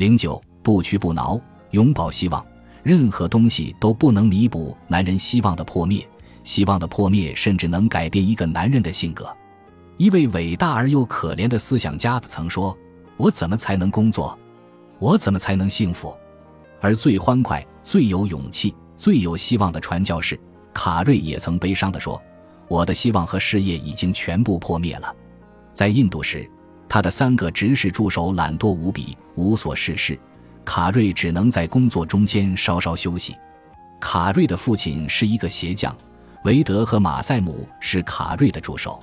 零九，不屈不挠，永葆希望。任何东西都不能弥补男人希望的破灭，希望的破灭甚至能改变一个男人的性格。一位伟大而又可怜的思想家曾说：“我怎么才能工作？我怎么才能幸福？”而最欢快、最有勇气、最有希望的传教士卡瑞也曾悲伤地说：“我的希望和事业已经全部破灭了。”在印度时，他的三个执事助手懒惰无比，无所事事。卡瑞只能在工作中间稍稍休息。卡瑞的父亲是一个鞋匠，维德和马赛姆是卡瑞的助手。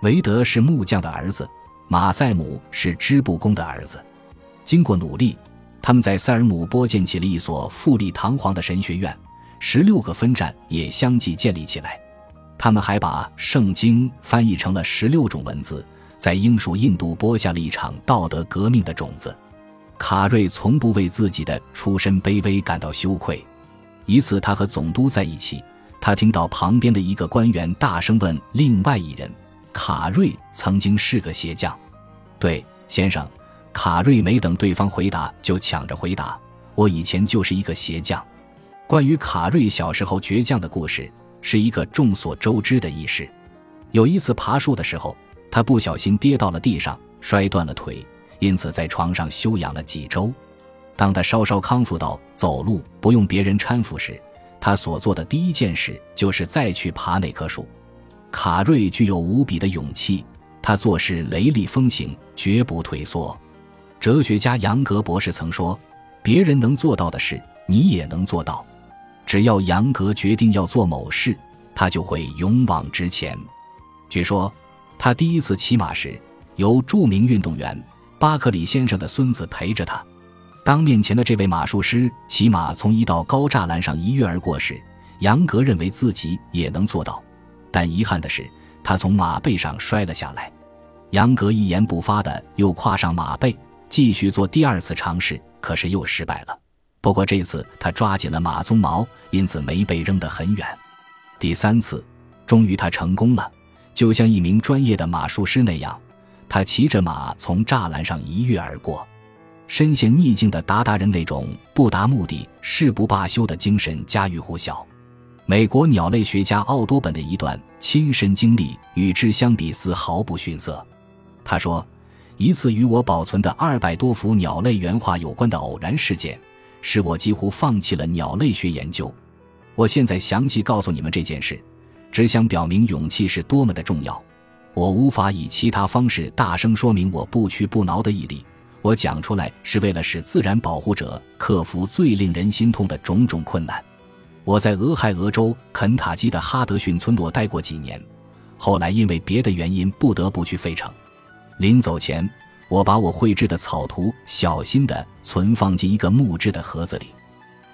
维德是木匠的儿子，马赛姆是织布工的儿子。经过努力，他们在塞尔姆波建起了一所富丽堂皇的神学院，十六个分站也相继建立起来。他们还把圣经翻译成了十六种文字，在英属印度播下了一场道德革命的种子。卡瑞从不为自己的出身卑微感到羞愧。一次，他和总督在一起，他听到旁边的一个官员大声问另外一人：“卡瑞曾经是个鞋匠？”“对，先生。”卡瑞没等对方回答，就抢着回答：“我以前就是一个鞋匠。”关于卡瑞小时候倔强的故事，是一个众所周知的轶事。有一次爬树的时候，他不小心跌到了地上，摔断了腿。因此，在床上休养了几周。当他稍稍康复到走路不用别人搀扶时，他所做的第一件事就是再去爬那棵树。卡瑞具有无比的勇气，他做事雷厉风行，绝不退缩。哲学家杨格博士曾说：“别人能做到的事，你也能做到。只要杨格决定要做某事，他就会勇往直前。”据说，他第一次骑马时，由著名运动员。巴克里先生的孙子陪着他，当面前的这位马术师骑马从一道高栅栏上一跃而过时，杨格认为自己也能做到，但遗憾的是，他从马背上摔了下来。杨格一言不发的又跨上马背，继续做第二次尝试，可是又失败了。不过这次他抓紧了马鬃毛，因此没被扔得很远。第三次，终于他成功了，就像一名专业的马术师那样。他骑着马从栅栏上一跃而过，身陷逆境的鞑靼人那种不达目的誓不罢休的精神家喻户晓。美国鸟类学家奥多本的一段亲身经历与之相比丝毫不逊色。他说：“一次与我保存的二百多幅鸟类原画有关的偶然事件，使我几乎放弃了鸟类学研究。我现在详细告诉你们这件事，只想表明勇气是多么的重要。”我无法以其他方式大声说明我不屈不挠的毅力。我讲出来是为了使自然保护者克服最令人心痛的种种困难。我在俄亥俄州肯塔基的哈德逊村落待过几年，后来因为别的原因不得不去费城。临走前，我把我绘制的草图小心地存放进一个木质的盒子里，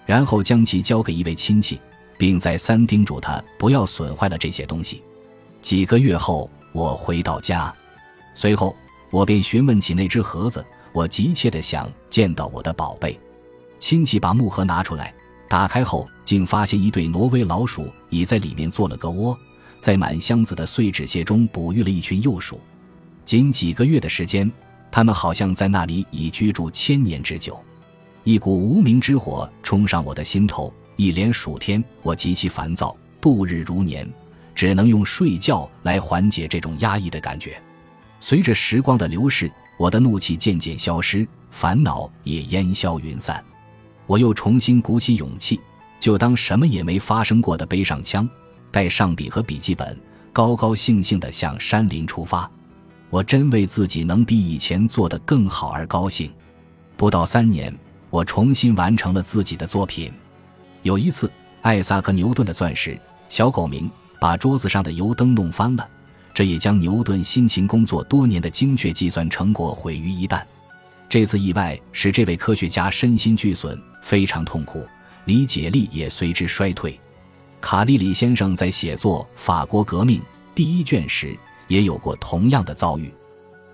然后将其交给一位亲戚，并再三叮嘱他不要损坏了这些东西。几个月后。我回到家，随后我便询问起那只盒子。我急切地想见到我的宝贝。亲戚把木盒拿出来，打开后竟发现一对挪威老鼠已在里面做了个窝，在满箱子的碎纸屑中哺育了一群幼鼠。仅几个月的时间，它们好像在那里已居住千年之久。一股无名之火冲上我的心头，一连数天，我极其烦躁，度日如年。只能用睡觉来缓解这种压抑的感觉。随着时光的流逝，我的怒气渐渐消失，烦恼也烟消云散。我又重新鼓起勇气，就当什么也没发生过的背上枪，带上笔和笔记本，高高兴兴地向山林出发。我真为自己能比以前做得更好而高兴。不到三年，我重新完成了自己的作品。有一次，艾萨克·牛顿的钻石小狗名。把桌子上的油灯弄翻了，这也将牛顿辛勤工作多年的精确计算成果毁于一旦。这次意外使这位科学家身心俱损，非常痛苦，理解力也随之衰退。卡利里先生在写作《法国革命》第一卷时也有过同样的遭遇。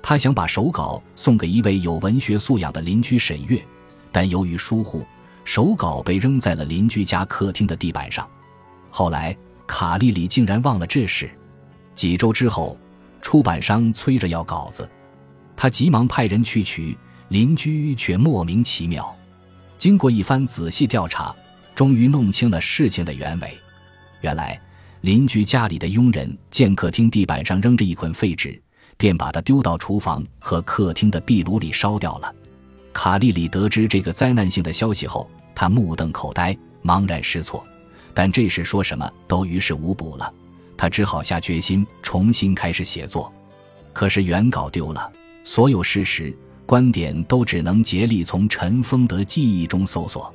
他想把手稿送给一位有文学素养的邻居审阅，但由于疏忽，手稿被扔在了邻居家客厅的地板上。后来。卡莉莉竟然忘了这事。几周之后，出版商催着要稿子，他急忙派人去取，邻居却莫名其妙。经过一番仔细调查，终于弄清了事情的原委。原来，邻居家里的佣人见客厅地板上扔着一捆废纸，便把它丢到厨房和客厅的壁炉里烧掉了。卡莉里得知这个灾难性的消息后，他目瞪口呆，茫然失措。但这时说什么都于事无补了，他只好下决心重新开始写作。可是原稿丢了，所有事实、观点都只能竭力从陈风德记忆中搜索。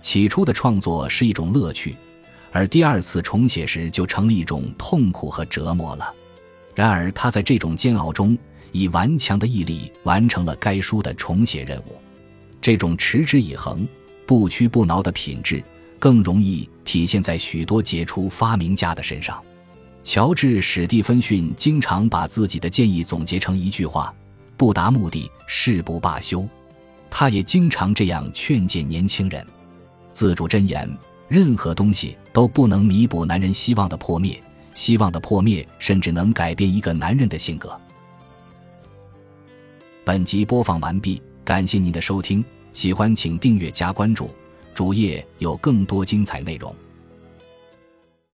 起初的创作是一种乐趣，而第二次重写时就成了一种痛苦和折磨了。然而他在这种煎熬中，以顽强的毅力完成了该书的重写任务。这种持之以恒、不屈不挠的品质，更容易体现在许多杰出发明家的身上。乔治·史蒂芬逊经常把自己的建议总结成一句话：“不达目的誓不罢休。”他也经常这样劝诫年轻人。自主箴言：任何东西都不能弥补男人希望的破灭，希望的破灭甚至能改变一个男人的性格。本集播放完毕，感谢您的收听，喜欢请订阅加关注，主页有更多精彩内容。